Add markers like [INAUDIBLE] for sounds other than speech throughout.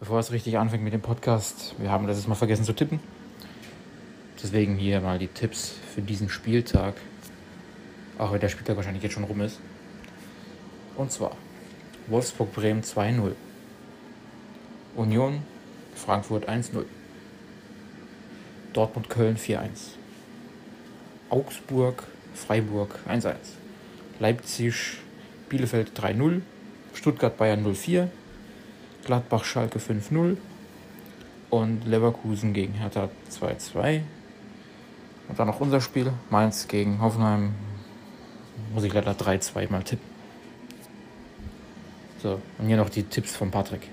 Bevor es richtig anfängt mit dem Podcast, wir haben letztes Mal vergessen zu tippen. Deswegen hier mal die Tipps für diesen Spieltag. Auch wenn der Spieltag wahrscheinlich jetzt schon rum ist. Und zwar Wolfsburg-Bremen 2-0. Union Frankfurt 1-0. Dortmund-Köln 4-1. Augsburg Freiburg 1-1. Leipzig Bielefeld 3-0. Stuttgart Bayern 0-4. Gladbach Schalke 5-0. Und Leverkusen gegen Hertha 2-2. Und dann noch unser Spiel. Mainz gegen Hoffenheim. Muss ich leider 3-2 mal tippen. So, und hier noch die Tipps von Patrick.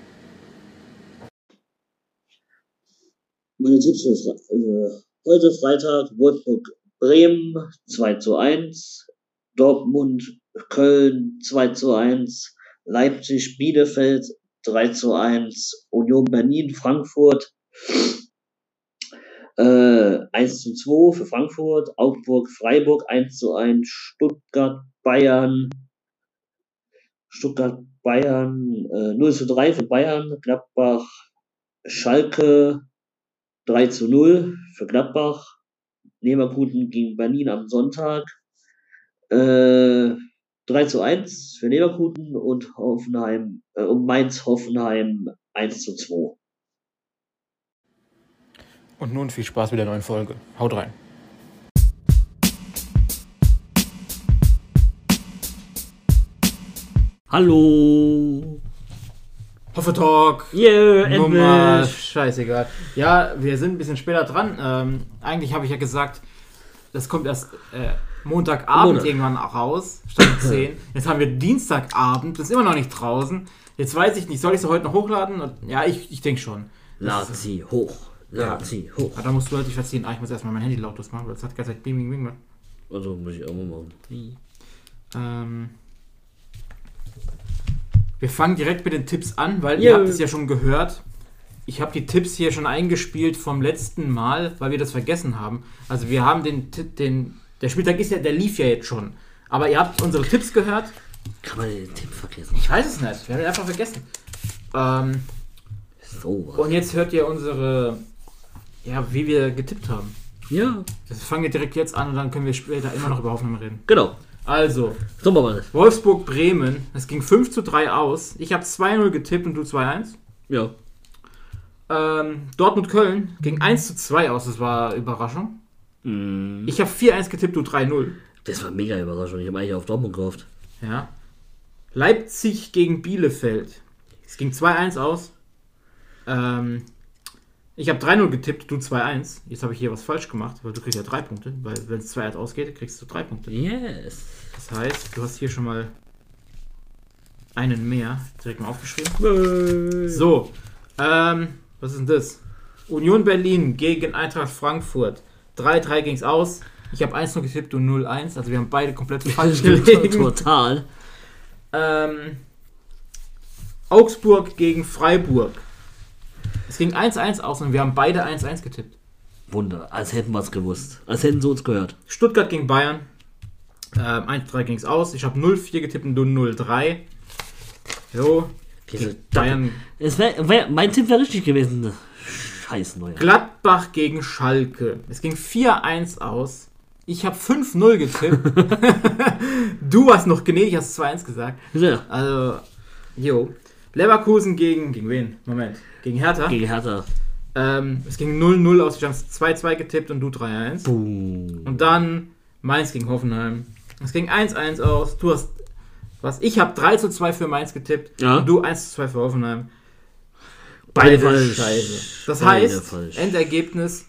Meine Tipps für Fre äh, heute Freitag Wolfsburg Bremen 2 zu 1, Dortmund Köln 2 zu 1, Leipzig Bielefeld 3 zu 1, Union Berlin Frankfurt. Äh, 1 zu 2 für Frankfurt, Augsburg Freiburg 1 zu 1, Stuttgart Bayern. Stuttgart Bayern äh, 0 zu 3 für Bayern, Gladbach Schalke 3 zu 0 für Gladbach, Leverkusen gegen Berlin am Sonntag, äh, 3 zu 1 für Leverkusen und Hoffenheim, äh, und Mainz Hoffenheim 1 zu 2. Und nun viel Spaß mit der neuen Folge. Haut rein. Hallo. Hoffe Talk. Yeah, Nummer, endlich. scheißegal. Ja, wir sind ein bisschen später dran. Ähm, eigentlich habe ich ja gesagt, das kommt erst äh, Montagabend Montag. irgendwann auch raus, statt 10. Jetzt haben wir Dienstagabend, das ist immer noch nicht draußen. Jetzt weiß ich nicht, soll ich es heute noch hochladen? Ja, ich, ich denke schon. Lad sie hoch. Lad Ja. sie hoch. Ah, da musst du halt dich verziehen. Ah, ich muss erstmal mein Handy lautlos machen, weil es hat die ganze Zeit Bing, Bing, Bing. Also muss ich auch mal machen. Ähm, wir fangen direkt mit den Tipps an, weil Ja. ihr habt es ja schon gehört. Ich habe die Tipps hier schon eingespielt vom letzten Mal, weil wir das vergessen haben. Also wir haben den, den der Spieltag ist ja, der lief ja jetzt schon. Aber ihr habt unsere Tipps gehört. Kann man den Tipp vergessen? Ich weiß es nicht. Wir haben ihn einfach vergessen. Ähm, So was. und jetzt hört ihr unsere, ja, wie wir getippt haben. Ja, Das fangen wir direkt jetzt an und dann können wir später immer noch über Hoffenheim reden. genau. Also, So machen wir das. Wolfsburg-Bremen, es ging 5 zu 3 aus. Ich habe 2-0 getippt und du 2-1. Ja. Ähm, Dortmund-Köln ging 1 zu 2 aus, das war Überraschung. Mm, Ich habe 4-1 getippt, du 3-0. Das war mega überraschend. Ich habe eigentlich auf Dortmund gehofft. Ja. Leipzig gegen Bielefeld. Es ging 2-1 aus. Ähm, ich habe 3-0 getippt, du 2-1. Jetzt habe ich hier was falsch gemacht, weil du kriegst ja 3 Punkte. Weil wenn es 2-1 ausgeht, kriegst du 3 Punkte. Yes. Das heißt, du hast hier schon mal einen mehr. Direkt mal aufgeschrieben. So, ähm, was ist denn das? Union Berlin gegen Eintracht Frankfurt. 3-3 ging es aus. Ich habe 1 0 getippt, du 0-1. Also wir haben beide komplett [LAUGHS] falsch gelegen. Total. Ähm, Augsburg gegen Freiburg. Es ging 1-1 aus und wir haben beide 1-1 getippt. Wunder. Als hätten wir es gewusst. Als hätten sie uns gehört. Stuttgart gegen Bayern. Ähm, 1-3 ging es aus. Ich habe 0-4 getippt und du 0-3. So. Bayern Es wär, wär, mein Tipp wäre richtig gewesen. Scheiß neuer. Gladbach gegen Schalke. Es ging 4-1 aus. Ich habe 5-0 getippt. [LAUGHS] du warst noch gnädig, hast 2-1 gesagt. Ja. Also, jo. Leverkusen gegen, gegen wen? Moment. Gegen Hertha. Gegen Hertha. Ähm, es ging 0-0 aus. Ich habe 2-2 getippt und du 3-1. Boom. Und dann Mainz gegen Hoffenheim. Es ging 1-1 aus. Du hast was? Ich habe 3 zu 2 für Mainz getippt. Ja. Und du 1 zu 2 für Hoffenheim. Beide Beide. Scheiße. Das Beide heißt, falsch. Endergebnis,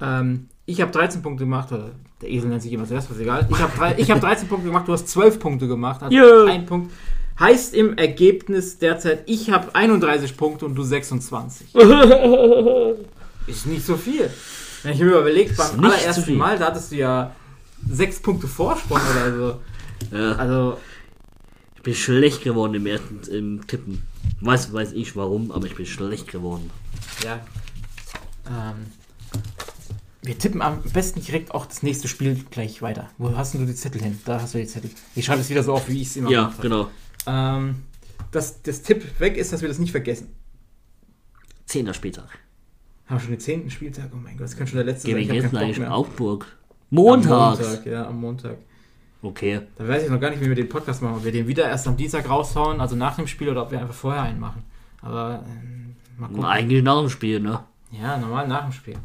ähm, ich habe 13 Punkte gemacht, oder der Esel nennt sich immer zuerst, was egal. Ich habe ich hab 13 Punkte gemacht, du hast 12 Punkte gemacht, also Ja. ein Punkt. Heißt im Ergebnis derzeit, ich habe 31 Punkte und du 26. [LAUGHS] Ist nicht so viel. Wenn ich mir überlegt, beim allerersten. Mal, da hattest du ja 6 Punkte Vorsprung oder so. Ja. Also, Ich bin schlecht geworden im ersten im Tippen. Weiß, weiß ich warum, aber ich bin schlecht geworden. ja. Ähm, wir tippen am besten direkt auch das nächste Spiel gleich weiter. Wo hast denn du die Zettel hin? Da hast du die Zettel. Ich schreibe es wieder so auf, wie ich es immer Ja, habe. genau. Ähm, dass das Tipp weg ist, dass wir das nicht vergessen. Zehnter Spieltag. Haben wir schon den zehnten Spieltag? Oh mein Gott, das könnte schon der letzte Gegen sein. Ich hab keinen eigentlich? Mehr. Augsburg. Am Montags. Montag, ja, am Montag. Okay. Da weiß ich noch gar nicht, wie wir den Podcast machen. Ob wir den wieder erst am Dienstag raushauen, also nach dem Spiel, oder ob wir einfach vorher einen machen. Aber ähm, mal gucken. Eigentlich nach dem Spiel, ne? Ja, normal nach dem Spiel.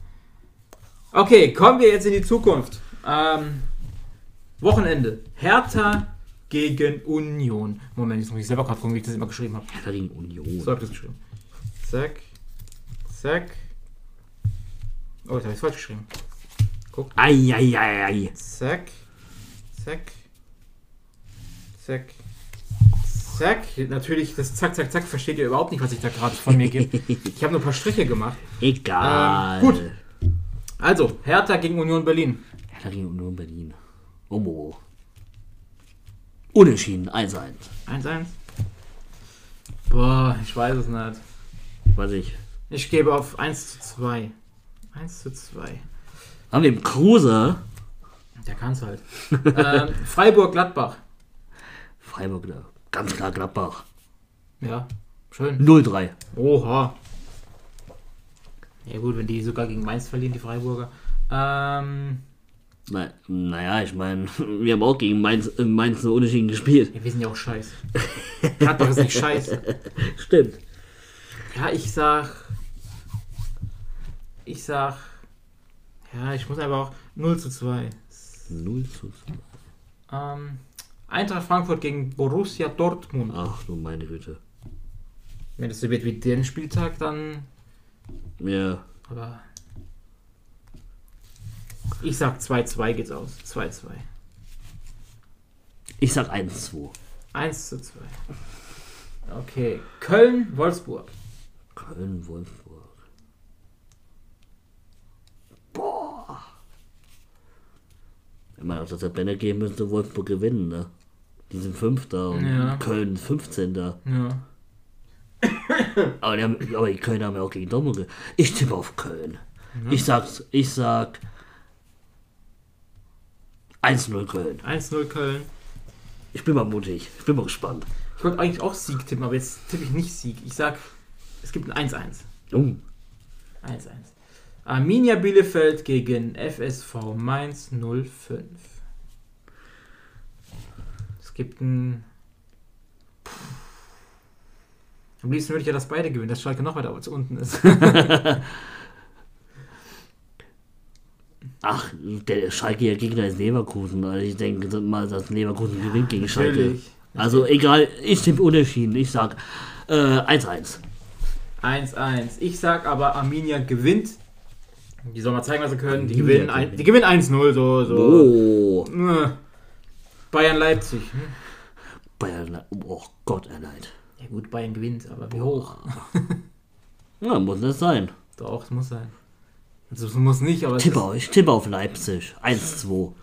Okay, kommen wir jetzt in die Zukunft. Ähm, Wochenende. Hertha gegen Union. Moment, jetzt muss ich selber gerade gucken, wie ich das immer geschrieben habe. Hertha gegen Union. So habe ich das geschrieben. Zack. Zack. Oh, jetzt habe ich es falsch geschrieben. Eieiei. Zack. Zack. Zack. Zack. Natürlich, das Zack, Zack, Zack versteht ihr überhaupt nicht, was ich da gerade von mir gebe. [LAUGHS] Ich habe nur ein paar Striche gemacht. Egal. Ähm, gut. Also, Hertha gegen Union Berlin. Hertha gegen Union Berlin. Oh, oh. Unentschieden. 1-1. 1-1. Boah, ich weiß es nicht. Weiß ich. Ich gebe auf 1 zu 2. 1 zu 2. Haben wir im Kruse. Der kann's halt. ähm, Freiburg Gladbach. Freiburg, ne? ganz klar Gladbach. Ja, schön. 0-3. Oha. Ja gut, wenn die sogar gegen Mainz verlieren, die Freiburger. Ähm, Na, naja, ich meine, [LAUGHS] wir haben auch gegen Mainz, Mainz so unentschieden gespielt. ja, wir sind ja auch scheiße. Gladbach ist nicht scheiße. [LAUGHS] Stimmt. Ja, ich sag. Ich sag. Ja, ich muss aber auch 0 zu 2. 0 zu 2. Ähm, Eintracht Frankfurt gegen Borussia Dortmund. Ach du meine Güte. Wenn das so wird wie den Spieltag, dann. Ja. Aber. Ich sag 2-2 geht's aus. 2-2. Ich sag 1-2. 1 zu 2. Okay. Köln, Wolfsburg. Köln, Wolfsburg. Boah. Wenn man auf das Tabelle gehen müsste, Wolfsburg gewinnen, ne? Die sind Fünfter und Ja. Köln 15. Ja. Aber die, haben, aber die Köln haben ja auch gegen Dortmund Ich tippe auf Köln. Ich sag's, ich sag 1-0 Köln. 1-0 Köln. Ich bin mal mutig. Ich bin mal gespannt. Ich wollte eigentlich auch Sieg tippen, aber jetzt tippe ich nicht Sieg. Ich sag, es gibt ein 1-1. Oh, 1-1. Arminia Bielefeld gegen FSV Mainz 05. Es gibt ein. Puh. Am liebsten würde ich ja, dass beide gewinnen, dass Schalke noch weiter unten ist. [LAUGHS] Ach, der Schalke Gegner ist Leverkusen. Also ich denke mal, dass Leverkusen gewinnt gegen Schalke. Natürlich. Also egal, ich tippe unentschieden. Ich sag äh, 1-1. 1-1. Ich sag aber, Arminia gewinnt. Die soll mal zeigen, was sie können. Die gewinnen, ein, die gewinnen 1-0, so. so. Oh, Äh. Bayern Leipzig. Hm? Bayern, oh Gott, erleid. Ja gut, Bayern gewinnt, aber wie hoch? Ja, muss das sein. Doch, es muss sein. Also es muss nicht, aber Tippe, ist, auf- ich tippe auf Leipzig. 1-2.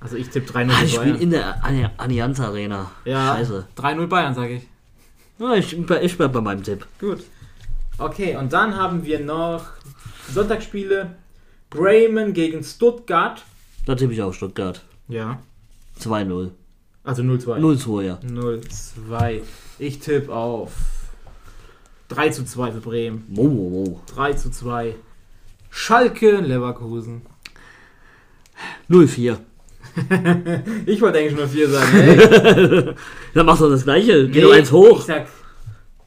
Also ich tippe 3-0 Ah, ich spiele in der Alli- Allianz Arena. Ja, Scheiße. 3-0 Bayern, sage ich. Ja, ich, ich bleib bei meinem Tipp. Gut. Okay, und dann haben wir noch Sonntagsspiele. Bremen gegen Stuttgart. Da tippe ich auf Stuttgart. Ja. 2-0. Also 0-2. 0-2, ja. 0-2. Ich tippe auf 3 zu 2 für Bremen. Wow, wow, wow. 3 zu 2. Schalke, Leverkusen. 0-4. [LAUGHS] Ich wollte eigentlich nur 4 sagen. Hey. [LAUGHS] Dann machst du das gleiche. Geh Nee, doch eins Ich hoch. sag,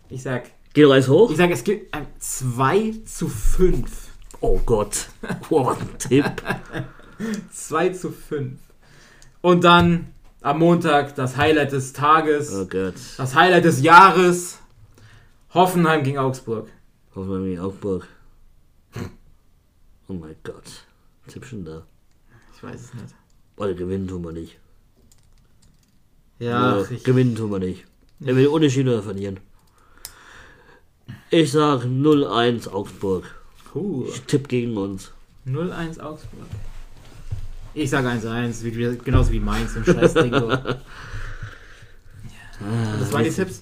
ich sag, Geh doch eins hoch. ich sag, es gibt ein 2 zu 5. Oh Gott. [LAUGHS] Oh, was ein Tipp. 2 zu 5. Und dann am Montag das Highlight des Tages, Oh Gott. das Highlight des Jahres. Hoffenheim gegen Augsburg. Hoffen wir Augsburg. Oh mein Gott. Tipp schon da. Ich weiß es nicht. Oder gewinnen tun wir nicht. Ja, ich, gewinnen tun wir nicht. Er will Unterschied oder verlieren. Ich sag 0-1 Augsburg. Puh, Ich tipp gegen uns. 0-1 Augsburg. Ich sage 1-1, wie, wie, genauso wie Mainz im Scheißding. Ah, [LAUGHS] Das waren die Tipps.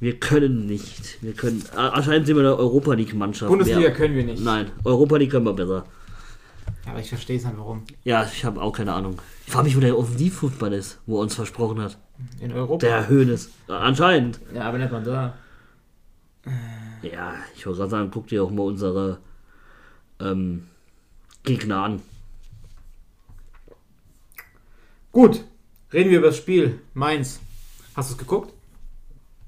wir können nicht. Wir können. Anscheinend sind wir eine Europa League Mannschaft. Bundesliga Wer- können wir nicht. Nein, Europa League können wir besser. Aber ich verstehe es halt warum. Ja, ich habe auch keine Ahnung. Ich frage mich, wo der Offensivfußball ist, wo er uns versprochen hat. In Europa. Der Höhnes. Anscheinend. Ja, aber nicht mal da. Ja, ich wollte gerade sagen, guck dir auch mal unsere ähm, Gegner an. Gut, reden wir über das Spiel. Mainz. Hast du es geguckt?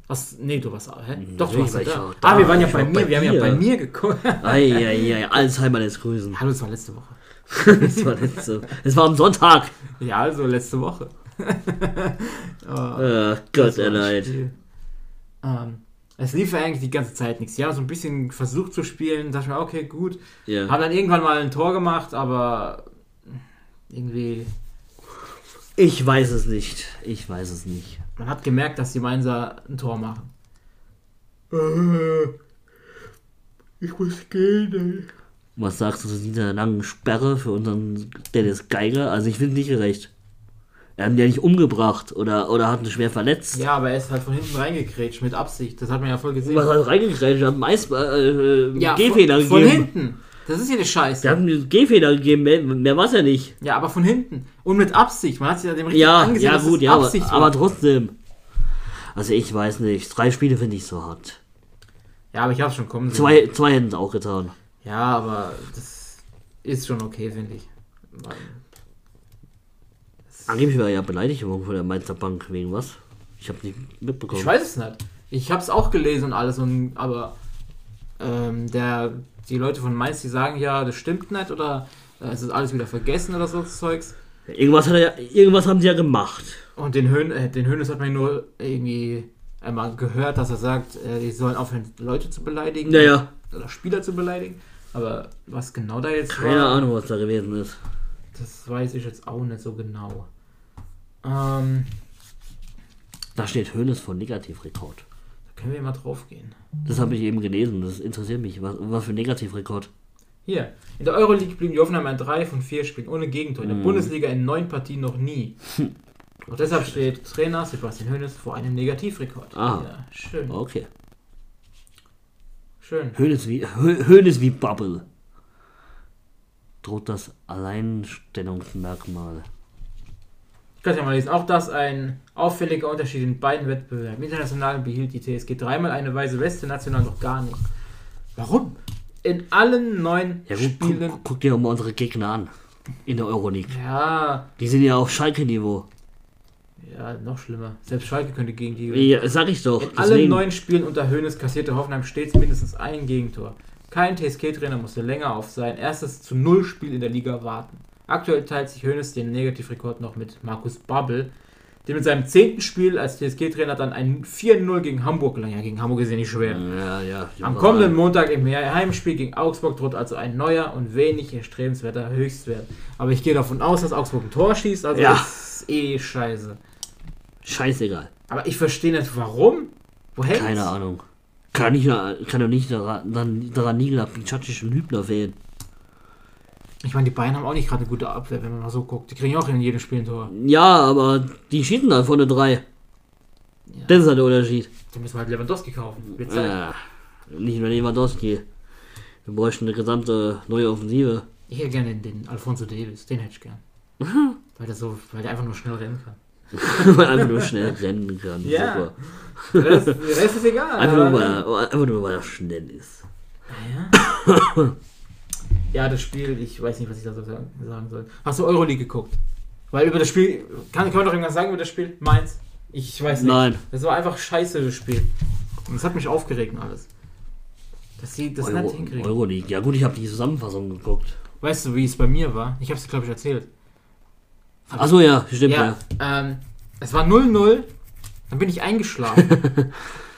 Was? Nee, du warst. Hä? Doch, du warst ich da. war Ah, da. wir waren ja bei war mir. bei wir haben ja bei mir geguckt. Eieiei, Alzheimer lässt grüßen. Hallo, es war letzte Woche. Das war, letzte, war am Sonntag. Ja, also letzte Woche. Äh, Gott, Das war der ein Leid. Spiel. Ähm, es lief ja eigentlich die ganze Zeit nichts. Ja, so ein bisschen versucht zu spielen, dachte mir, okay, gut. Ja. Haben dann irgendwann mal ein Tor gemacht, aber irgendwie, Ich weiß es nicht. Ich weiß es nicht. man hat gemerkt, dass die Mainzer ein Tor machen. Ich muss gehen, Was sagst du zu dieser langen Sperre für unseren Dennis Geiger? Also ich finde nicht gerecht. Er hat ihn ja nicht umgebracht oder, oder hat ihn schwer verletzt. Ja, aber er ist halt von hinten reingekrätscht mit Absicht. Das hat man ja voll gesehen. Was hat er reingekriegt? Er hat Mais, äh, äh, ja, Gehfehler von, von gegeben. hinten. Das ist ja die Scheiße. Der hat mir Gehfehler gegeben, mehr, mehr war es ja nicht. Ja, aber von hinten. Und mit Absicht. Man hat sich ja dem richtig Ja, angesehen, ja gut, ja, aber, Absicht war. aber trotzdem. Also ich weiß nicht. Drei Spiele finde ich so hart. Ja, aber ich hab's schon kommen sehen. Zwei, zwei hätten es auch getan. Ja, aber das ist schon okay, finde ich. Angeblich war ja Beleidigung von der Mainzer Bank wegen was? Ich habe nicht mitbekommen. Ich weiß es nicht. Ich hab's auch gelesen und alles, und, aber ähm, der, die Leute von Mainz, die sagen ja, das stimmt nicht oder äh, es ist alles wieder vergessen oder so Zeugs. Irgendwas, hat er ja, irgendwas haben sie ja gemacht. Und den Höhn, äh, den Höhnes hat man nur irgendwie einmal gehört, dass er sagt, äh, die sollen aufhören, Leute zu beleidigen. Naja, Oder Spieler zu beleidigen. Aber was genau da jetzt keine war, Ahnung, was da gewesen ist. das weiß ich jetzt auch nicht so genau. Ähm, Da steht Hönes von Negativrekord. da können wir mal drauf gehen. Das habe ich eben gelesen, das interessiert mich. Was, was für ein Negativrekord? Hier, in der Euroleague blieben die Hoffenheim in drei von vier Spielen ohne Gegentor. In der Mhm. Bundesliga in neun Partien noch nie. Und deshalb steht Trainer Sebastian Hoeneß vor einem Negativrekord. Ah. Ja, schön, Okay. schön. Hönes wie, Hö- Hönes wie Bubble. Droht das Alleinstellungsmerkmal. Ich kann ja mal lesen. Auch das ein auffälliger Unterschied in beiden Wettbewerben. International behielt die TSG dreimal eine weiße Weste, national noch gar nicht. Warum? In allen neun Ja gut, Spielen. guck, guck dir doch mal unsere Gegner an. In der Euroleague. Ja, Die sind ja auf Schalke-Niveau. ja, noch schlimmer. Selbst Schalke könnte gegen die. Ja, sag ich doch. In allen Deswegen. neun Spielen unter Hoeneß kassierte Hoffenheim stets mindestens ein Gegentor. Kein TSG-Trainer musste länger auf sein erstes zu Null Spiel in der Liga warten. Aktuell teilt sich Hoeneß den Negativrekord noch mit Markus Babbel, der mit seinem zehnten Spiel als TSG-Trainer dann ein 4-0 gegen Hamburg gelang. Ja, gegen Hamburg ist ja nicht schwer. Ja, ja. Am kommenden Montag im Heimspiel gegen Augsburg droht also ein neuer und wenig erstrebenswerter Höchstwert. Aber ich gehe davon aus, dass Augsburg ein Tor schießt, also Ja. ist eh scheiße. Scheißegal. Aber ich verstehe nicht, warum. Wo hängt's? Keine Ahnung. Kann, nicht, kann doch nicht daran, daran liegen, dass Pichacic und Hübner fehlen. Ich meine, die Bayern haben auch nicht gerade eine gute Abwehr, wenn man mal so guckt. Die kriegen auch in jedem Spiel ein Tor. Ja, aber die schießen dann vorne drei. Ja. Das ist halt der Unterschied. Die müssen wir halt Lewandowski kaufen. Wird Zeit. Ja, nicht nur Lewandowski. Wir bräuchten eine gesamte neue Offensive. Ich hätte gerne den, Alfonso Davis. Den hätte ich gern. [LAUGHS] weil, der so, weil der einfach nur schnell rennen kann. [LAUGHS] Weil er einfach nur schnell rennen kann. Ja. Super. Der Rest, der Rest ist egal. Einfach nur, weil er, einfach nur, weil er schnell ist. Ja, [LAUGHS] das Spiel, ich weiß nicht, was ich da so sagen sagen soll. Hast du Euroleague geguckt? Weil über das Spiel, kann, kann man doch irgendwas sagen über das Spiel? Mainz? Ich weiß nicht. Nein. Das war einfach scheiße, das Spiel. Und das hat mich aufgeregt und alles. Dass sie das Euro, nicht hinkriegen. Euroleague. Ja gut, ich habe die Zusammenfassung geguckt. Weißt du, wie es bei mir war? Ich habe es, glaube ich, erzählt. Achso, ja, stimmt ja. Ja, ähm, es war 0-0, dann bin ich eingeschlafen. [LAUGHS]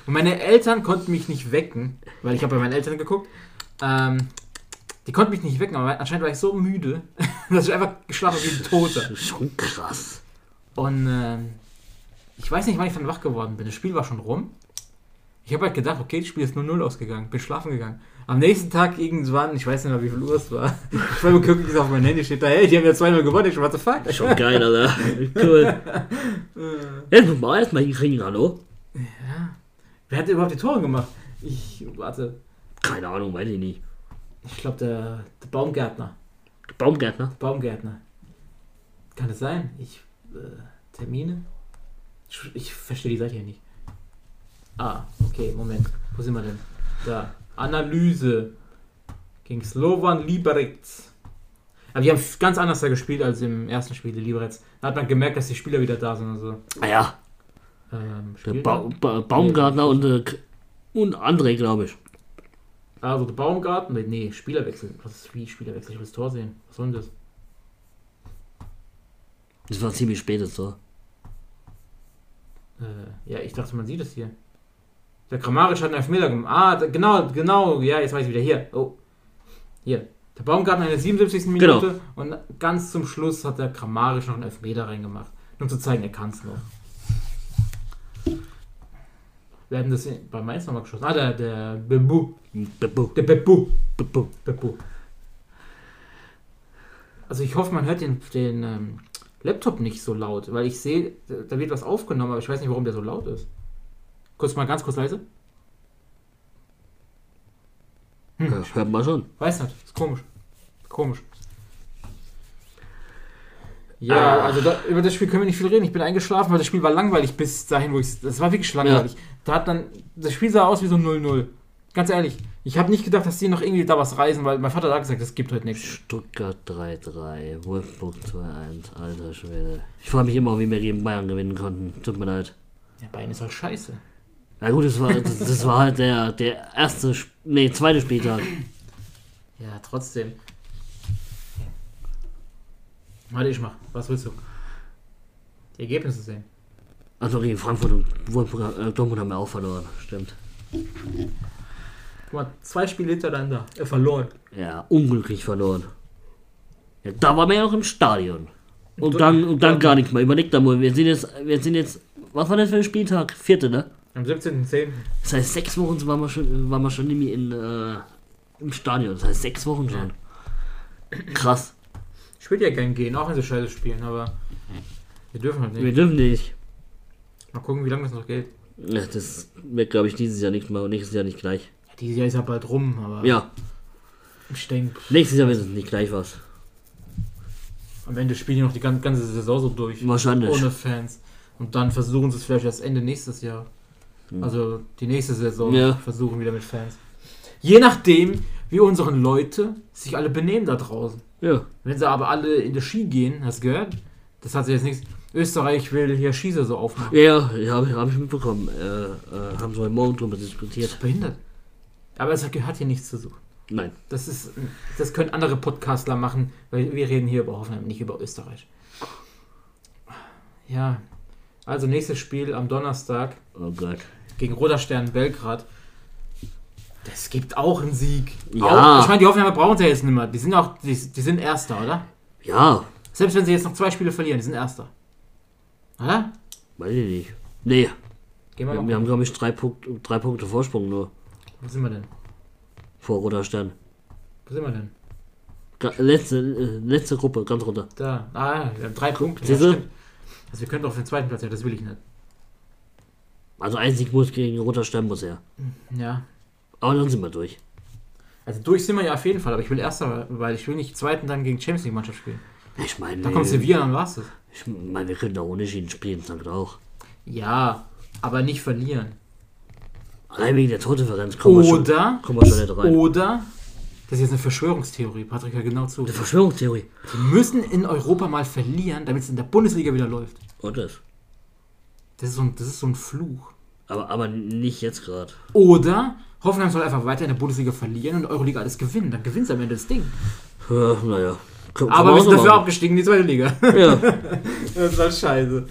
und meine Eltern konnten mich nicht wecken, weil ich habe bei meinen Eltern geguckt. Ähm, die konnten mich nicht wecken, aber anscheinend war ich so müde, [LAUGHS] dass ich einfach geschlafen habe wie ein Toter. Das ist schon krass. Und ähm, ich weiß nicht, wann ich dann wach geworden bin. Das Spiel war schon rum. Ich habe halt gedacht, okay, das Spiel ist 0-0 ausgegangen. Bin schlafen gegangen. Am nächsten Tag irgendwann, ich weiß nicht mehr, wie viel Uhr es war. Ich war wie es auf mein Handy steht da, hey, die haben ja 2-0 gewonnen. Ich so, what the fuck? Schon geil, Alter. Cool. [LAUGHS] Jetzt muss man erstmal hinkriegen, hallo? Wer hat überhaupt die Tore gemacht? Ich, warte, Keine Ahnung, weiß ich nicht. Ich glaube der, der Baumgärtner. Baumgärtner? Baumgärtner. Kann das sein? Ich, äh, Termine? Ich, ich verstehe die Seite hier nicht. Ah, okay, Moment. Wo sind wir denn? Da. Analyse. Gegen Slovan Liberec. Aber die haben ganz anders da gespielt als im ersten Spiel, die Liberec. Da hat man gemerkt, dass die Spieler wieder da sind. Also, Ah ja, ähm, der ba ba Baumgartner und, äh, und André, glaube ich. Also der Baumgarten, nee, Spielerwechsel. Was ist wie Spielerwechsel? Ich will das Tor sehen. Was soll denn das? Das war ziemlich spät jetzt so. Äh, ja, ich dachte, man sieht es hier. Der Grammarisch hat einen Elfmeter gemacht. Ah, da, genau, genau. Ja, jetzt weiß ich wieder. Hier. Oh. Hier. Der Baumgarten in der 77. Genau. Minute. Und ganz zum Schluss hat der Grammarisch noch einen Elfmeter reingemacht. Nur um zu zeigen, er kann es noch. Wir hatten das bei Mainz nochmal geschossen. Ah, der, der Bebu. Bebu, Der Bebu. Bebu. Beppo. Also ich hoffe, man hört den, den ähm, Laptop nicht so laut, weil ich sehe, da wird was aufgenommen, aber ich weiß nicht, warum der so laut ist. Kurz mal ganz kurz leise. Ja, hört man schon. Weiß nicht, ist komisch. Komisch. Ja, also da, über das Spiel können wir nicht viel reden. Ich bin eingeschlafen, weil das Spiel war langweilig bis dahin, wo ich Das war wirklich langweilig. Da hat dann. Das Spiel sah aus wie so ein 0-0. Ganz ehrlich. Ich habe nicht gedacht, dass die noch irgendwie da was reisen, weil mein Vater hat gesagt, es gibt heute nichts. Stuttgart 3-3, Wolfsburg 2-1, alter Schwede. Ich frage mich immer, wie wir gegen Bayern gewinnen konnten. Tut mir leid. Ja, Bayern ist halt scheiße. Na gut, das war, das, das war halt der, der erste, nee, zweite Spieltag. Ja, trotzdem. Warte, ich mach. Was willst du? Die Ergebnisse sehen. Also gegen Frankfurt und äh, Dortmund haben wir auch verloren. Stimmt. Guck mal, zwei Spiele hintereinander. Er verloren. Ja, unglücklich verloren. Ja, da waren wir ja noch im Stadion. Und dann, und dann gar nichts mehr. Überleg da mal, wir sind jetzt, wir sind jetzt, was war das für ein Spieltag? Vierte, ne? Am 17.10. Das heißt, sechs Wochen waren wir schon, waren wir schon in, äh, im Stadion. Das heißt, sechs Wochen schon. Krass. Ich will ja gern gehen, auch wenn sie scheiße spielen, aber wir dürfen halt Wir nicht. dürfen nicht. Mal gucken, wie lange das noch geht. Ja, das wird, glaube ich, dieses Jahr nicht mehr und nächstes Jahr nicht gleich. Ja, dieses Jahr ist ja bald rum, aber Ja, ich denke, nächstes Jahr wird es nicht gleich was. am Ende spielen die noch die gan- ganze Saison so durch. Wahrscheinlich. Ohne Fans. Und dann versuchen sie es vielleicht erst Ende nächstes Jahr. Also die nächste Saison Ja. versuchen wieder mit Fans. Je nachdem, wie unsere Leute sich alle benehmen da draußen. Ja. Wenn sie aber alle in die Ski gehen, hast du gehört? Das hat sich jetzt nichts. Österreich will hier Skisee so aufmachen. Ja, ja habe hab ich mitbekommen. Äh, äh, haben sie heute Morgen drüber diskutiert. Behindert. Aber es gehört hier nichts zu suchen. Nein. Das ist, das können andere Podcastler machen, weil wir reden hier über Hoffenheim, nicht über Österreich. Ja, also nächstes Spiel am Donnerstag Oh Gott. gegen Roter Stern Belgrad. Das gibt auch einen Sieg. Ja. Auch, ich meine, die Hoffenheimer brauchen sie ja jetzt nicht mehr. Die sind auch, die, die sind Erster, oder? Ja, Selbst wenn sie jetzt noch zwei Spiele verlieren, die sind Erster. Oder? weiß ich nicht. Nee, Gehen wir wir, wir haben, glaube ich, drei, Punkt, drei Punkte Vorsprung nur Wo sind wir denn? vor Roter Stern. Wo sind wir denn? Letzte, äh, letzte Gruppe, ganz runter. Da. Ah, ja, wir haben drei Punkte. Siehst du? stimmt. Also wir können doch auf den zweiten Platz ja, das will ich nicht. Also ein Sieg muss gegen Roter Stern muss er. Ja. Aber dann sind wir durch. Also durch sind wir ja auf jeden Fall, aber ich will Erster, weil ich will nicht zweiten dann gegen Champions League Mannschaft spielen. Ich meine, Da kommt Sevilla, dann war's das. ich meine, wir können da ohne Schienen spielen, sagt auch. Ja, aber nicht verlieren. Allein wegen der Tordifferenz kommen wir schon, Oder, kommen wir schon nicht rein. oder, das ist jetzt eine Verschwörungstheorie, Patrick, hör genau zu. Eine Verschwörungstheorie. Die müssen in Europa mal verlieren, damit es in der Bundesliga wieder läuft. Und das. Das ist so ein, das ist so ein Fluch. Aber, aber nicht jetzt gerade. Oder Hoffenheim soll einfach weiter in der Bundesliga verlieren und Euroliga alles gewinnen. Dann gewinnt am Ende das Ding. Ja, naja. Aber wir sind dafür machen. abgestiegen in die zweite Liga. Ja. [LAUGHS] das war scheiße.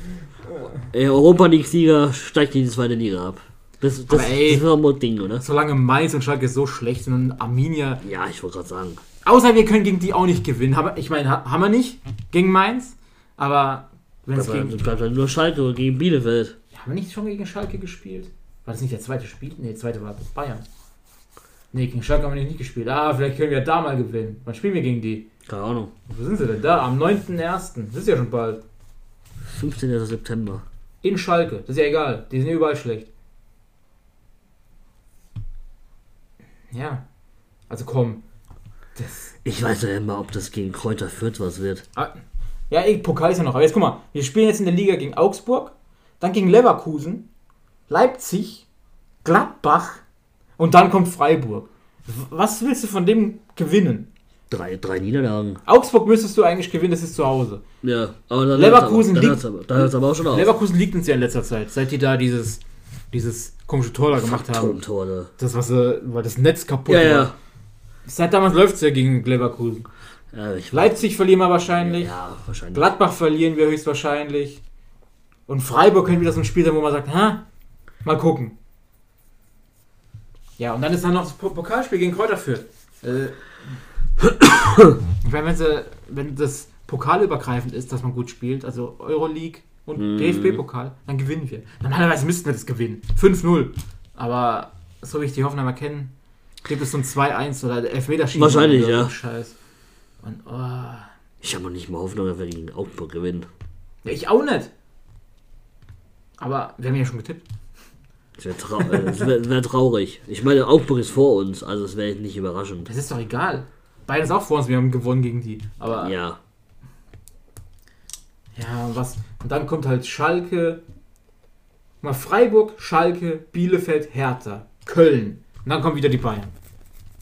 Ey, Europa League-Sieger steigt in die zweite Liga ab. Das, das, ey. das ist ein Ding, oder? Solange Mainz und Schalke so schlecht sind und Arminia. Ja, ich wollte gerade sagen. Außer wir können gegen die auch nicht gewinnen. Ich meine, ha- haben wir nicht gegen Mainz. Aber wenn es gegen. dann bleibt halt nur Schalke oder gegen Bielefeld. Haben wir nicht schon gegen Schalke gespielt? War das nicht der zweite Spiel? Ne, der zweite war Bayern. Ne, gegen Schalke haben wir nicht gespielt. Ah, vielleicht können wir da mal gewinnen. Wann spielen wir gegen die? Keine Ahnung. Wo sind sie denn? Da, am 9.1. Das ist ja schon bald. 15. September. In Schalke. Das ist ja egal. Die sind überall schlecht. Ja. Also komm. Das. Ich weiß ja immer, ob das gegen Kräuter Fürth was wird. Ah, ja, ey, Pokal ist ja noch. Aber jetzt guck mal. Wir spielen jetzt in der Liga gegen Augsburg. Dann gegen Leverkusen. Leipzig. Gladbach. Und dann kommt Freiburg. Was willst du von dem gewinnen? Drei, drei Niederlagen. Augsburg müsstest du eigentlich gewinnen, das ist zu Hause. Ja, aber dann Leverkusen hört's liegt- aber, dann aber, aber auch schon auf. Leverkusen liegt uns ja in letzter Zeit, seit die da dieses, dieses komische Tor da gemacht haben. Turmtor, da. Das, was weil das Netz kaputt Ja, war. ja. Seit damals läuft es ja gegen Leverkusen. ja Leipzig verlieren wir wahrscheinlich. Ja, wahrscheinlich. Gladbach verlieren wir höchstwahrscheinlich. Und Freiburg könnte wieder so ein Spiel sein, wo man sagt, ha, mal gucken. Ja, und dann ist dann noch das Po- Pokalspiel gegen Kräuter Fürth. Äh, ich meine, wenn, sie, wenn das pokalübergreifend ist, dass man gut spielt, also Euroleague und Mhm. DFB-Pokal, dann gewinnen wir. Normalerweise müssten wir das gewinnen. 5-0. Aber so wie ich die Hoffenheimer kenne, gibt es so ein 2-1 oder Elfmeterschießen. Wahrscheinlich, ja. Scheiß. Und, oh, Ich habe noch nicht mal Hoffnung, dass wir gegen Augsburg gewinnen. Ja, ich auch nicht. Aber wir haben ja schon getippt. Das wäre trau äh, wär, wär traurig. Ich meine, Augsburg ist vor uns, also es wäre nicht überraschend. Das ist doch egal. Beides auch vor uns, wir haben gewonnen gegen die. Aber ja, Ja, und was? Und dann kommt halt Schalke. Mal Freiburg, Schalke, Bielefeld, Hertha, Köln. Und dann kommen wieder die Bayern.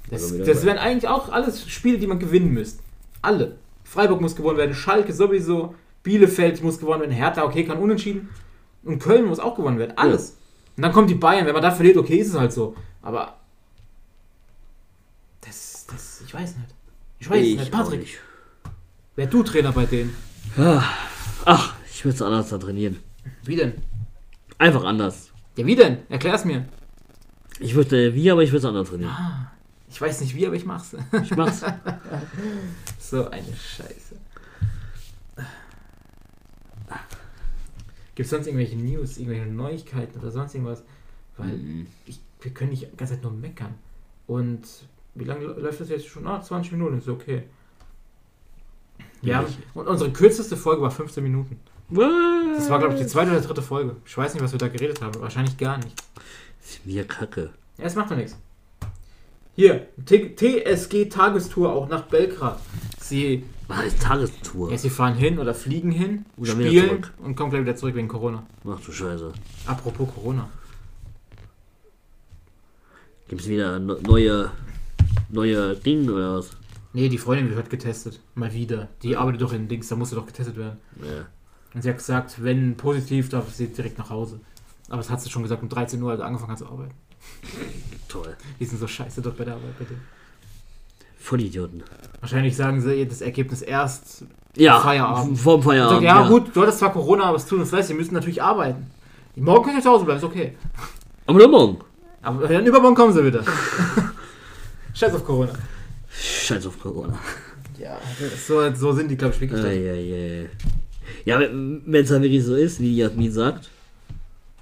Das, das wären eigentlich auch alles Spiele, die man gewinnen müsste. Alle. Freiburg muss gewonnen werden, Schalke sowieso, Bielefeld muss gewonnen werden, Hertha, okay, kann unentschieden. Und Köln muss auch gewonnen werden. Alles. Und dann kommen die Bayern. Wenn man da verliert, okay, ist es halt so. Aber. Das, das, ich weiß nicht. Ich weiß ich nicht. Patrick, nicht. wär du Trainer bei denen? Ah, Ach, ich würde es anders da trainieren. Wie denn? Einfach anders. Ja, wie denn? Erklär's mir. Ich würde wie, aber ich würde es anders trainieren. Ich weiß nicht wie, aber ich mach's. Ich mach's. [LAUGHS] so eine Scheiße. Gibt es sonst irgendwelche News, irgendwelche Neuigkeiten oder sonst irgendwas? Weil Mhm. ich, wir können nicht die ganze Zeit nur meckern. Und wie lange läuft das jetzt schon? Ah, 20 Minuten, ist okay. Haben, und unsere kürzeste Folge war 15 Minuten. Das war, glaube ich, die zweite oder dritte Folge. Ich weiß nicht, was wir da geredet haben. Wahrscheinlich gar nicht. Ist mir kacke. Ja, es macht doch nichts. Hier, T TSG Tagestour auch nach Belgrad. Sie, Was heißt Tagestour? ja, sie fahren hin oder fliegen hin, Oder spielen und kommen gleich wieder zurück wegen Corona. Ach du Scheiße. Apropos Corona. Gibt es wieder neue, neue Dinge oder was? Nee, die Freundin wird heute getestet. Mal wieder. Die arbeitet doch in Dings, da musste doch getestet werden. Ja. Und sie hat gesagt, wenn positiv, darf sie direkt nach Hause. Aber das hat sie schon gesagt um 13 Uhr, als sie angefangen hat zu arbeiten. Toll. Die sind so scheiße dort bei der Arbeit, bitte. Vollidioten. Wahrscheinlich sagen sie ihr das Ergebnis erst. Ja, Feierabend. vorm Ich sag, Feierabend. ja, gut, du hattest zwar Corona, aber es tut uns leid, sie müssen natürlich arbeiten. Morgen können sie zu Hause bleiben, ist okay. Aber nur morgen. Aber dann übermorgen kommen sie wieder. [LAUGHS] Scheiß auf Corona. Scheiß auf Corona. Ja, so, so sind die, glaube ich, wirklich. Ei, ei, ei. Ja, wenn es dann wirklich so ist, wie Jasmin sagt.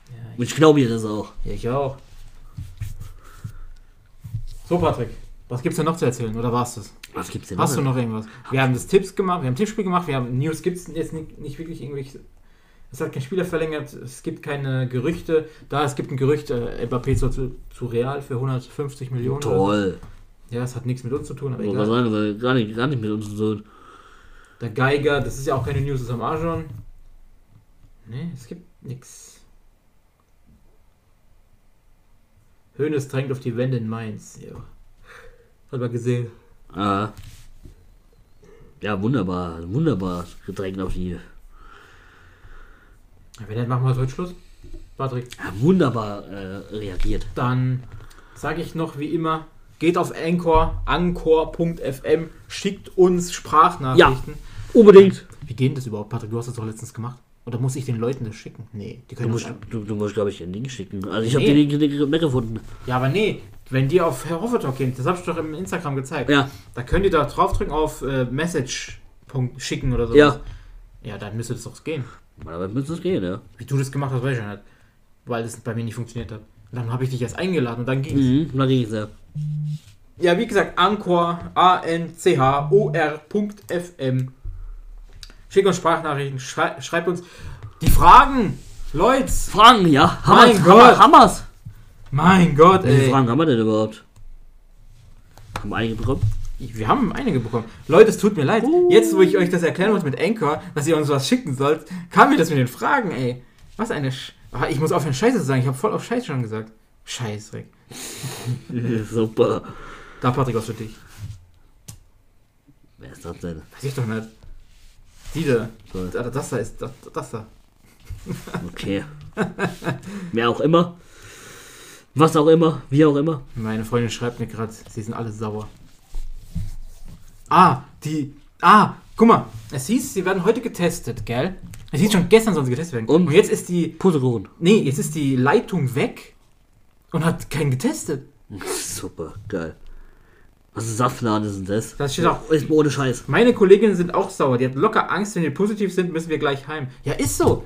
Ja, Und ich glaube ihr das auch. Ja, ich auch. So, Patrick, was gibt's denn noch zu erzählen? Oder war's das? Was gibt's denn Hast du noch? noch irgendwas? Wir haben das Tipps gemacht, wir haben Tippspiel gemacht, wir haben News gibt's jetzt nicht, nicht wirklich irgendwelche. Es hat kein Spieler verlängert, es gibt keine Gerüchte. Da, es gibt ein Gerücht, äh, Mbappé soll zu, zu Real für 150 Millionen. Toll. Ja, es hat nichts mit uns zu tun, aber egal. das hat gar nicht, gar nicht mit uns zu tun. Der Geiger, das ist ja auch keine News, das ist am Arjon. Nee, es gibt nichts. Hönes drängt auf die Wände in Mainz. Ja. Hat man gesehen. Ah. Ja, wunderbar. Wunderbar. Gedrängt auf die. Ja, Wenn nicht, machen wir heute Schluss. Patrick. Ja, wunderbar äh, reagiert. Dann sage ich noch wie immer, geht auf Anchor, anchor.fm, schickt uns Sprachnachrichten. Unbedingt. Wie geht das überhaupt, Patrick? Du hast das doch letztens gemacht. Oder muss ich den Leuten das schicken? Nee, die Du können musst, das du, du musst glaube ich, den Link schicken. Also ich habe Nee. den Link nicht gefunden. Ja, aber nee, wenn die auf Herr Hoffertalk gehen, das habe ich doch im Instagram gezeigt. Ja. Da könnt ihr da draufdrücken auf äh, Message Punkt schicken oder so. Ja. Ja, dann müsste das doch gehen. Aber müsste es gehen, ja. Wie du das gemacht hast, weiß ich nicht. Weil das bei mir nicht funktioniert hat. Und dann habe ich dich erst eingeladen und dann ging's. Mhm, na ging es ja. Ja, wie gesagt, Anchor, A-N-C-H-O-R.fm. Schick uns Sprachnachrichten, schrei schreibt uns die Fragen. Leute, Fragen, ja. Mein Hammers, Gott. Hammer, Hammers. Mein Gott, Wie viele ey. Fragen haben wir denn überhaupt? Haben wir einige bekommen? Wir haben einige bekommen. Leute, es tut mir leid. Uh. Jetzt, wo ich euch das erklären muss mit Anchor, dass ihr uns was schicken sollt, kam mir das mit den Fragen, ey. Was eine Sch Ah, Ich muss aufhören, Scheiße zu sagen. Ich habe voll auf Scheiße schon gesagt. Scheißdreck. [LAUGHS] Super. Da, Patrick, was für dich. Wer ist das denn? Weiß ich doch nicht. Die Da- Das da ist. Das, das da. Okay. Wer auch immer. Was auch immer. Wie auch immer. Meine Freundin schreibt mir gerade, sie sind alle sauer. Ah, die. Ah, guck mal. Es hieß, sie werden heute getestet, gell? Es hieß schon gestern sollen sie getestet werden. Und? Und jetzt ist die. Putterkuchen. Nee, jetzt ist die Leitung weg und hat keinen getestet. Super, geil. Was ist Saftladen ist denn das? Das steht auch. Ist ohne Scheiß. Meine Kolleginnen sind auch sauer. Die hat locker Angst, wenn wir positiv sind, müssen wir gleich heim. Ja, ist so.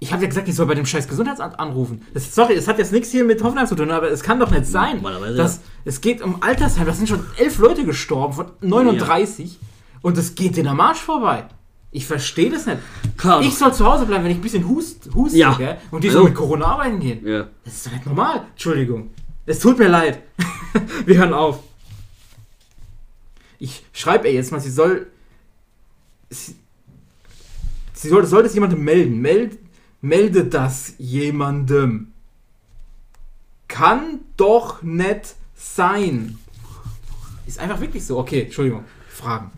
Ich habe ja gesagt, ich soll bei dem scheiß Gesundheitsamt anrufen. Das, sorry, es hat jetzt nichts hier mit Hoffenheim zu tun, aber es kann doch nicht sein. Normalerweise dass, Es geht um Altersheim. Da sind schon elf Leute gestorben von 39 und es geht den am Arsch vorbei. Ich verstehe das nicht. Klar. Ich soll zu Hause bleiben, wenn ich ein bisschen hust, huste, Ja. gell? Und die Also. soll mit Corona arbeiten gehen. Ja. Das ist doch nicht normal. Entschuldigung. Es tut mir leid. [LAUGHS] Wir hören auf. Ich schreibe ihr jetzt mal, sie soll. Sie, sie soll, soll das jemandem melden. Meld, melde das jemandem. Kann doch nicht sein. Ist einfach wirklich so. Okay, Entschuldigung. Fragen.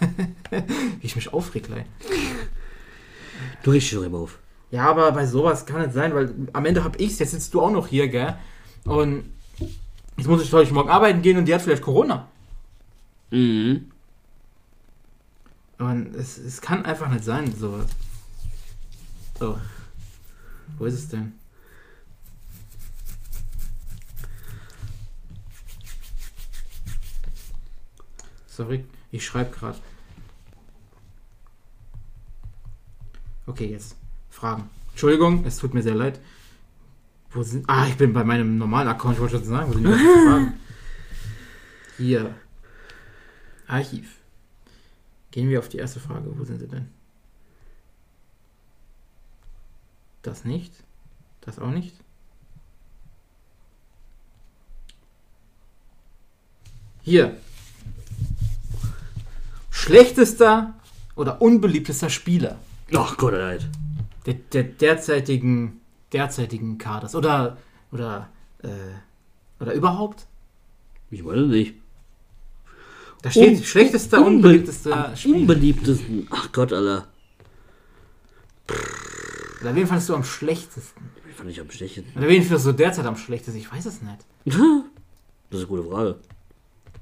[LAUGHS] Wie ich mich aufreg, gleich. Du riechst schon immer auf. Ja, aber bei sowas kann es sein, weil am Ende hab ich's, jetzt sitzt du auch noch hier, gell? Und jetzt muss ich heute morgen arbeiten gehen und die hat vielleicht Corona. Mhm. Und es, es kann einfach nicht sein, sowas. So. Wo ist es denn? Sorry, ich schreibe gerade. Okay, jetzt. Fragen. Entschuldigung, es tut mir sehr leid. Wo sind. Ah, ich bin bei meinem normalen Account, ich wollte schon sagen, wo sind die [LAUGHS] Fragen? Hier. Archiv. Gehen wir auf die erste Frage. Wo sind sie denn? Das nicht. Das auch nicht. Hier. Schlechtester oder unbeliebtester Spieler Ach Gott, leid. der, der derzeitigen derzeitigen Kaders oder oder äh, oder überhaupt. Ich weiß es nicht. Da steht Un- schlechtester, unbe- unbeliebtester Spieler. Unbeliebtesten. Ach Gott, Alter. Oder wen fandest du am schlechtesten? Ich fand ich am schlechtesten. Oder wen findest du derzeit am schlechtesten? Ich weiß es nicht. [LAUGHS] Das ist eine gute Frage.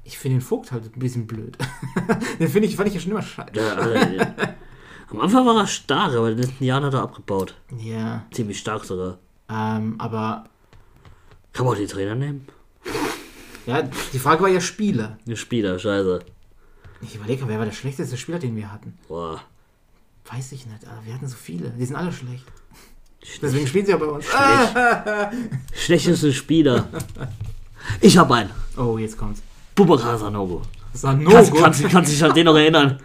Ich finde den Vogt halt ein bisschen blöd. [LAUGHS] den finde ich, fand ich ja schon immer scheiße. Ja, Alter, [LAUGHS] am Anfang war er stark, aber in den letzten Jahren hat er abgebaut. Ja, Ziemlich stark sogar. ähm, aber Kann man auch den Trainer nehmen? ja, die Frage war ja Spieler. Spieler, scheiße. Ich überlege, wer war der schlechteste Spieler, den wir hatten? Boah. Weiß ich nicht, aber wir hatten so viele. Die sind alle schlecht. Deswegen spielen sie ja bei uns. Schlechteste [LAUGHS] Spieler. Ich hab einen. Oh, jetzt kommt's. Bubakar Sanogo. Sanogo. Kannst, kannst, kannst dich an den noch erinnern?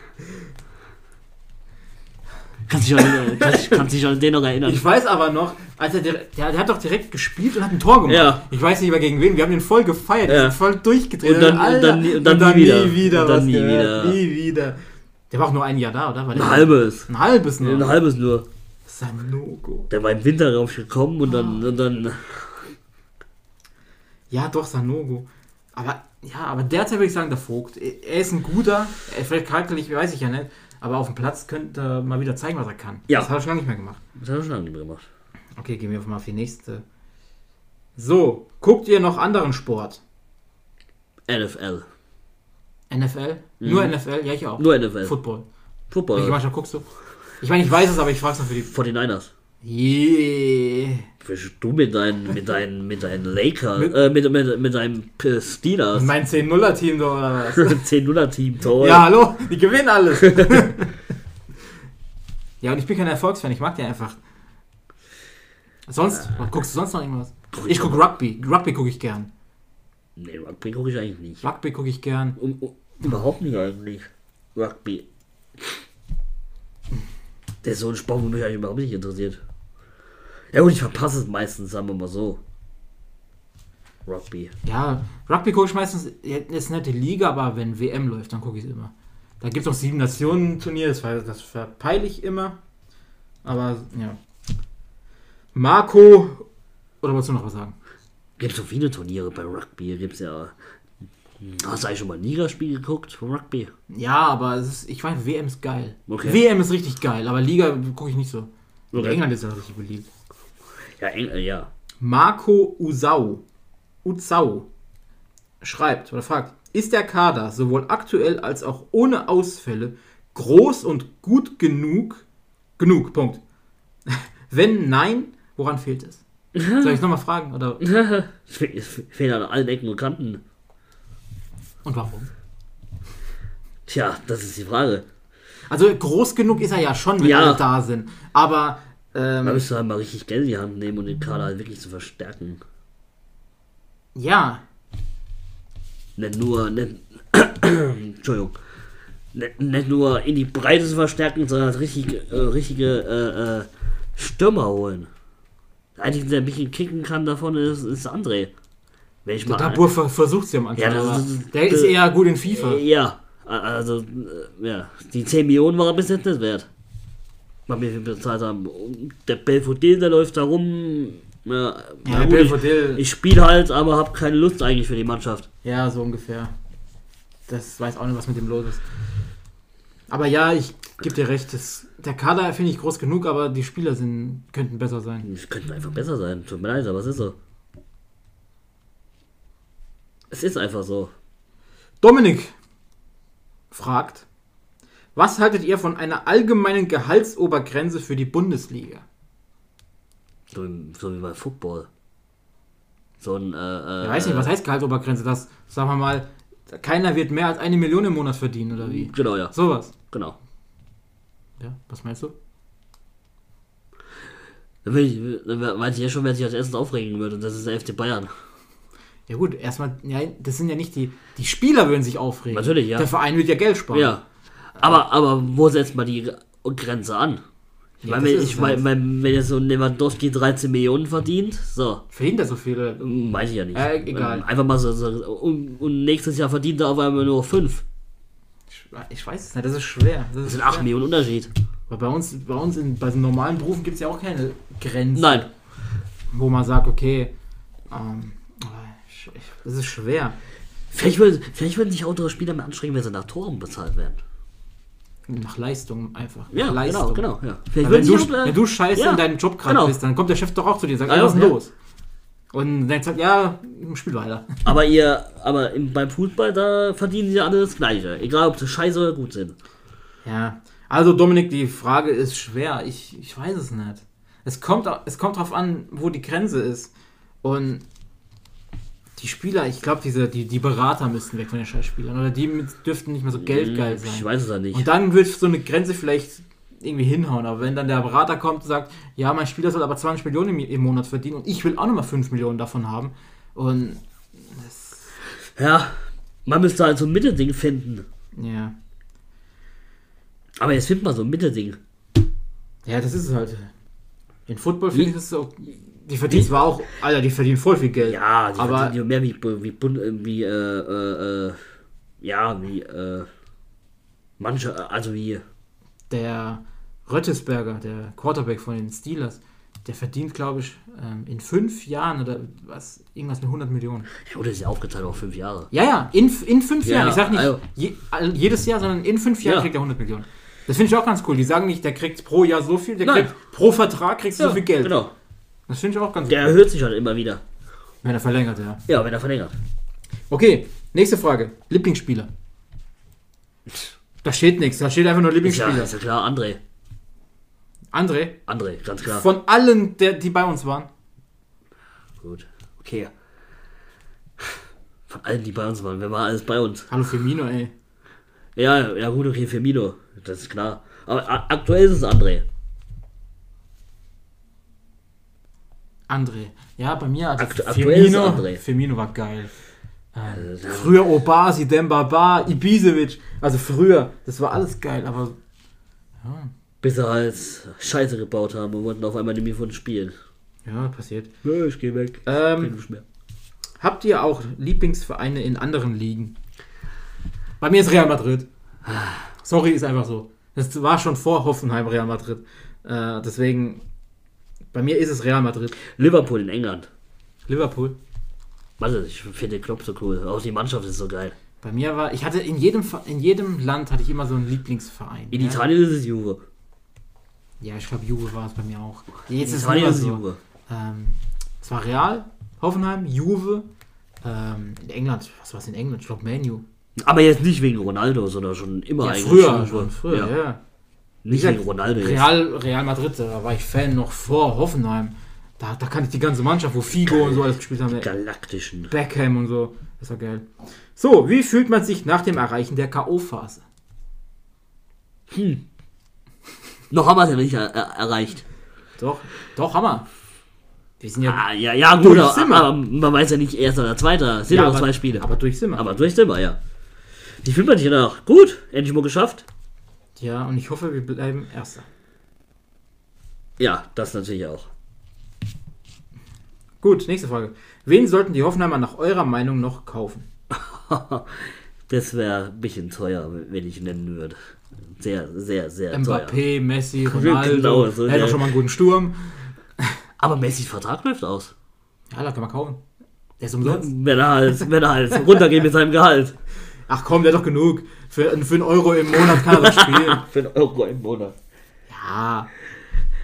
Kannst dich an, kannst, kannst dich an den noch erinnern? Ich weiß aber noch, als er der, der hat doch direkt gespielt und hat ein Tor gemacht. Ja. Ich weiß nicht mehr gegen wen. Wir haben den voll gefeiert. Ja. voll durchgedreht. Und dann- Alter, und dann- und dann nie wieder. Und dann was nie wieder. Nie wieder. Der war auch nur ein Jahr da, oder? Ein halbes. Ein halbes nur. Ein halbes nur. Sanogo. Der war im Winter rauf gekommen und dann, und dann Ja, doch, Sanogo. Aber, ja, aber derzeit würde ich sagen, der Vogt. Er ist ein guter, er- vielleicht charakterlich, weiß ich ja nicht, aber auf dem Platz könnte er mal wieder zeigen, was er kann. Ja. Das hat er schon lange nicht mehr gemacht. Das hat er schon lange nicht mehr gemacht. Okay, gehen wir mal auf die nächste. So, guckt ihr noch anderen Sport? NFL. NFL? Nur NFL? Ja, ich auch. Mhm. Nur NFL. Football. Football. Welche Mannschaft guckst du? Ich meine, ich weiß es, aber ich frage es noch für die. 49ers. Yeah. Du mit deinen, mit deinen, mit deinen Lakers, Mit- äh, mit, mit, mit deinem Steelers, Mein 10-0er-Team da oder was? [LAUGHS] 10-0er-Team, toll. ja, hallo, die gewinnen alles. [LAUGHS] ja, und ich bin kein Erfolgsfan, ich mag die einfach. Sonst, guckst du sonst noch irgendwas? Ich gucke Rugby. Rugby gucke ich gern. Nee, Rugby gucke ich eigentlich nicht. Rugby gucke ich gern. Um, um, überhaupt nicht eigentlich. Rugby. Der ist so ein Sport, wo mich eigentlich überhaupt nicht interessiert. Ja gut, ich verpasse es meistens, sagen wir mal so. Rugby. Ja, Rugby gucke ich meistens, ist nicht die Liga, aber wenn WM läuft, dann gucke ich es immer. Da gibt es auch sieben Nationen Turnier, das, das verpeile ich immer. Aber ja. Marco, oder wolltest du noch was sagen? Gibt so viele Turniere bei Rugby. Gibt's ja. Hast du eigentlich schon mal ein Ligaspiel geguckt vom Rugby? Ja, aber es ist, ich weiß, WM ist geil. Okay. WM ist richtig geil, aber Liga gucke ich nicht so. Okay. England ist ja richtig beliebt. Ja, eng, äh, ja. Marco Usau, Uzau schreibt oder fragt, ist der Kader sowohl aktuell als auch ohne Ausfälle groß und gut genug? Genug, Punkt. [LAUGHS] Wenn nein, woran fehlt es? [LAUGHS] Soll ich nochmal fragen? Oder, [LAUGHS] es fehlen an allen Ecken und Kanten. Und warum? Tja, das ist die Frage. Also groß genug ist er ja schon, wenn Ja. alle da sind. Aber ähm, müsst ihr halt mal richtig Geld in die Hand nehmen und den Kader halt wirklich zu verstärken. ja, Nicht nur, nicht, [CLEARS THROAT] Entschuldigung, nicht, nicht nur in die Breite zu verstärken, sondern halt richtig, äh, richtige äh, äh, Stürmer holen. Der Einzige, der ein bisschen kicken kann davon, ist, ist André. Wenn ich mal. Dabur ver versucht sie am Anfang. Ja, das ist- der ist das- eher gut in FIFA. Ja, also, äh, ja, die 10 Millionen war er bis jetzt nicht wert. Was wir bezahlt haben. Der Belfodil, der läuft da rum. Ja, Ja, der gut, ich, ich spiele halt, aber habe keine Lust eigentlich für die Mannschaft. Ja, so ungefähr. Das weiß auch nicht, was mit dem los ist. Aber ja, ich gebe dir recht. Das, der Kader finde ich groß genug, aber die Spieler sind, könnten besser sein. Es könnte einfach besser sein. Tut mir leid, aber es ist so. Es ist einfach so. Dominik fragt, was haltet ihr von einer allgemeinen Gehaltsobergrenze für die Bundesliga? So, so wie bei Football. So ein, äh, äh, Ich weiß nicht, was heißt Gehaltsobergrenze? Das, sagen wir mal, keiner wird mehr als eine Million im Monat verdienen, oder wie? Genau, ja. Sowas. Genau. Ja, was meinst du? Dann ich, dann weiß ich ja schon, wer sich als erstes aufregen würde. Das ist der FC Bayern. Ja gut, erstmal, ja, das sind ja nicht die, die Spieler würden sich aufregen. Natürlich, ja. Der Verein wird ja Geld sparen. Ja. Aber, aber wo setzt man die Grenze an? Ich Ja, meine, wenn, ich mein, halt. mein, wenn jetzt so ein Lewandowski 13 Millionen verdient, so, Verdient er so viel? oder? hm, weiß ich ja nicht. Äh, egal. Ähm, Einfach mal so, so und, und nächstes Jahr verdient er auf einmal nur 5. Ich, ich weiß es nicht, das ist schwer. Das, Das ist sind 8 schwer. Millionen Unterschied. Aber bei uns, bei uns in, bei so normalen Berufen gibt es ja auch keine Grenzen. Nein. Wo man sagt, okay, ähm, das ist schwer. Vielleicht würden, vielleicht würden sich andere Spieler mehr anstrengen, wenn sie nach Toren bezahlt werden. Nach Leistung einfach. Ja, Nach Leistung. genau, genau. Ja. Vielleicht wenn, du, auch, äh, wenn du scheiße ja, in deinem Job gerade genau. bist, dann kommt der Chef doch auch zu dir und sagt, Ja, was ist denn los? Und dann sagt, ja, spiel weiter. Aber ihr, aber im, beim Fußball, da verdienen sie alle das Gleiche. Egal, ob sie scheiße oder gut sind. Ja, also Dominik, die Frage ist schwer. Ich, ich weiß es nicht. Es kommt, es kommt drauf an, wo die Grenze ist. Und die Spieler, ich glaube, diese, die, die Berater müssten weg von den Scheißspielern. Oder die mit, dürften nicht mehr so geldgeil sein. Hm, Ich weiß es ja nicht. Und dann wird so eine Grenze vielleicht irgendwie hinhauen. Aber wenn dann der Berater kommt und sagt, ja, mein Spieler soll aber 20 Millionen im, Monat verdienen und ich will auch nochmal 5 Millionen davon haben. Und Ja, man müsste halt so ein Mittelding finden. ja. Aber jetzt findet man so ein Mittelding. Ja, das ist es halt. In Football finde ich das so. Die verdienen zwar auch, Alter, die verdienen voll viel Geld. Ja, die aber verdienen ja mehr wie, wie, äh, wie äh, äh, äh, ja, wie, äh, manche, also wie, der Röttesberger, der Quarterback von den Steelers, der verdient, glaube ich, ähm, in fünf Jahren oder was, irgendwas mit 100 Millionen. ja, oder ist ja aufgeteilt auf fünf Jahre. Ja, ja, in, in fünf Ja, Jahren. Ich sag nicht also- je, jedes Jahr, sondern in fünf Jahren Ja. kriegt er 100 Millionen. Das finde ich auch ganz cool. Die sagen nicht, der kriegt pro Jahr so viel, der Nein. kriegt pro Vertrag kriegst du so viel Geld. Genau. Das finde ich auch ganz Der cool. erhöht sich halt immer wieder. Wenn er verlängert, ja. Ja, wenn er verlängert. Okay, nächste Frage. Lieblingsspieler. Da steht nichts, da steht einfach nur Ist ja, Lieblingsspieler. ist ja klar, André. André, André, ganz klar. von allen, der, die bei uns waren. Gut. Okay. Von allen, die bei uns waren. Wer war alles bei uns? Hallo Firmino, ey. Ja, ja gut, okay, Firmino. Das ist klar. Aber aktuell ist es André. André. Ja, bei mir. Also aktuell ist André. Firmino war geil. Ähm, Also, früher Obasi, Dembaba, Ibisevic. Also früher, das war alles geil, aber Bis sie halt Scheiße gebaut haben und wollten auf einmal nicht mehr von spielen. ja, passiert. Ja, ich geh weg. Ähm, mehr. habt ihr auch Lieblingsvereine in anderen Ligen? Bei mir ist Real Madrid. Sorry, ist einfach so. Das war schon vor Hoffenheim Real Madrid. Äh, deswegen, bei mir ist es Real Madrid. Liverpool in England. Liverpool. Warte, ich finde den Club so cool. Auch die Mannschaft ist so geil. Bei mir war, ich hatte in jedem, in jedem Land hatte ich immer so einen Lieblingsverein. In ja. Italien ist es Juve. Ja, ich glaube, Juve war es bei mir auch. In Jetzt ist es Italien ist es so. Juve. Ähm, es war Real, Hoffenheim, Juve. Ähm, in England, was war es in England? Ich glaube, Manu. Aber jetzt nicht wegen Ronaldo, sondern schon immer Ja, eigentlich. früher, schon, schon früher, ja. ja. Nicht wegen Ronaldo jetzt. Real, Real Madrid, da war ich Fan noch vor Hoffenheim. Da, da kannte ich die ganze Mannschaft, wo Figo und so alles gespielt haben. Galaktischen. Beckham und so. Das war geil. So, wie fühlt man sich nach dem Erreichen der K.O.-Phase? Noch haben wir es ja nicht er er erreicht. Doch, doch, Hammer. Wir sind ja. Ah, ja, ja, gut, aber, wir. aber man weiß ja nicht erster oder zweiter. Es sind ja, noch aber- zwei Spiele. Aber durch wir. Aber durch wir, ja. Wie fühlt man sich danach? Gut, endlich mal geschafft. Ja, und ich hoffe, wir bleiben Erster. Ja, das natürlich auch. Gut, nächste Frage. Wen sollten die Hoffenheimer nach eurer Meinung noch kaufen? [LAUGHS] Das wäre ein bisschen teuer, wenn ich nennen würde. Sehr, sehr, sehr teuer. Mbappé, Messi, Ronaldo. Genau, so er hat der- doch schon mal einen guten Sturm. Aber Messis Vertrag läuft aus. Ja, da kann man kaufen. Der ist umsonst. Wenn er halt, wenn er halt runtergeht mit seinem Gehalt. Ach komm, der hat doch genug. Für, für einen Euro im Monat kann er doch spielen. [LAUGHS] Für einen Euro im Monat. Ja.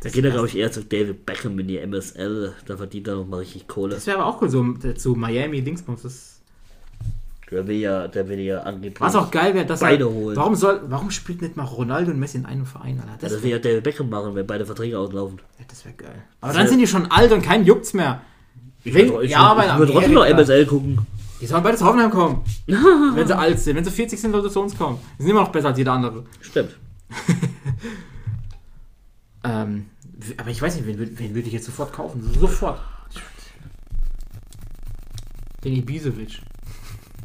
Da geht er, glaube ich, eher zu David Beckham in die MSL. Da verdient er noch mal richtig Kohle. Das wäre aber auch cool, so äh, zu Miami Dingsbums. Das Der will ja, der will ja angeblich. was auch geil wäre, dass Beide er, holen. Warum soll, warum spielt nicht mal Ronaldo und Messi in einem Verein, Alter? Das, das will ja David Beckham machen, wenn beide Verträge auslaufen. ja, das wäre geil. Aber dann sind die schon alt und kein juckt's mehr. Ich würde ja, aber in würd trotzdem noch MSL gucken. Die sollen beide zu Hoffenheim kommen. [LAUGHS] wenn sie alt sind. Wenn sie 40 sind, sollen sie zu uns kommen. Die sind immer noch besser als jeder andere. Stimmt. [LAUGHS] Ähm, aber ich weiß nicht, wen, wen würde ich jetzt sofort kaufen? Sofort. Den Ibisevic.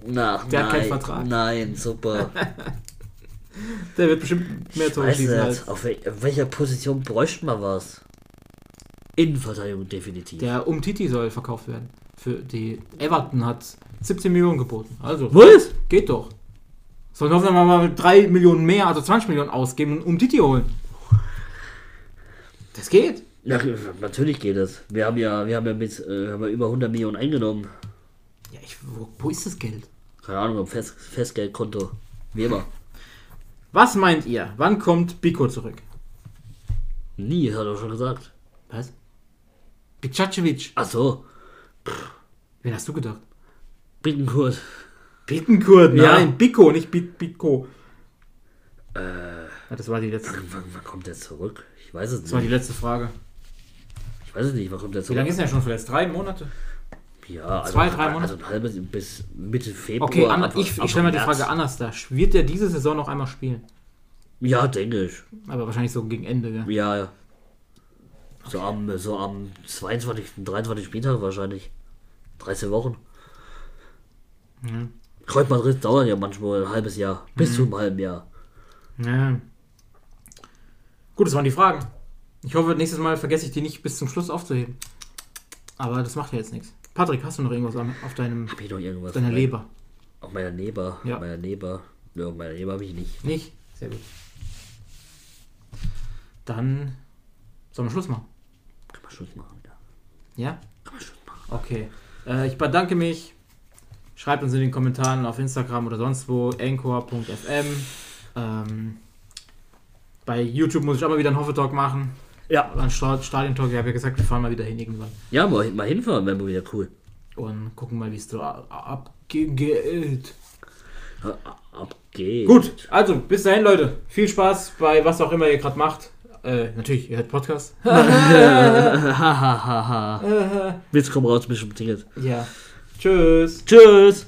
Na, Der hat nein, keinen Vertrag. Nein, super. [LAUGHS] Der wird bestimmt mehr Tore schießen als auf, wel auf welcher Position bräuchte man was? Innenverteidigung definitiv. der Umtiti soll verkauft werden. Für die Everton hat 17 Millionen geboten. Also, Was? geht doch. Sollen Hoffenheim mal 3 Millionen mehr, also 20 Millionen ausgeben und Umtiti holen. Das geht. Ja, natürlich geht es. Wir haben ja, wir haben ja mit äh, haben ja über 100 Millionen eingenommen. Ja, ich, wo, wo ist das Geld? Keine Ahnung, am Fest, Festgeldkonto. Wie immer. Was meint ihr? Wann kommt Biko zurück? Nie, hat er schon gesagt. Was? Bicacevic. Ach so, Wen hast du gedacht? Bittenkurt. Bittenkurt, Ja. nein, Biko, nicht Bit Biko. Äh, Ja, das war die letzte. wann, wann kommt der zurück? Ich weiß es Das war die nicht. letzte Frage. Ich weiß es nicht, wann kommt der Wie lange zurück? ist er schon verletzt? Drei Monate? Ja, also, Zwei, drei Monate? Also ein halbes bis Mitte Februar. Okay, Anna, Anfang- ich, ich stelle mal die. Frage anders da. Wird er diese Saison noch einmal spielen? Ja, denke ich. Aber wahrscheinlich so gegen Ende, gell? Ja, ja. So am, so am 22., 23. Spieltag wahrscheinlich. 13 Wochen. Ja. Kreuzbandriss dauert ja manchmal ein halbes Jahr. Bis Mhm. zu einem halben Jahr. ja. Gut, das waren die Fragen. Ich hoffe, nächstes Mal vergesse ich die nicht bis zum Schluss aufzuheben. Aber das macht ja jetzt nichts. Patrick, hast du noch irgendwas am- auf, deinem, Hab ich noch irgendwas? deiner mein- Leber? Auf meiner Leber. Ja. Auf meiner Leber. Nö, auf meiner Leber habe ich nicht. Nicht? Sehr gut. Dann sollen wir Schluss machen. Kann man Schluss machen, ja. Ja? Kann man Schluss machen. Okay. Äh, ich bedanke mich. Schreibt uns in den Kommentaren auf Instagram oder sonst wo, anchor.fm. Ähm, bei YouTube muss ich auch mal wieder einen Hoffe-Talk machen. Ja. Ein Sta- Stadion-Talk. Ich habe ja gesagt, wir fahren mal wieder hin irgendwann. Ja, mal, mal hinfahren, wäre mal wieder cool. Und gucken mal, wie es so abgeht. Ja, Ab geht's. Gut, also bis dahin, Leute. Viel Spaß bei was auch immer ihr gerade macht. Äh, natürlich, ihr hört Podcast. [LAUGHS] [LAUGHS] Hahaha. Witz komm raus, schon Ticket. ja. Tschüss. Tschüss.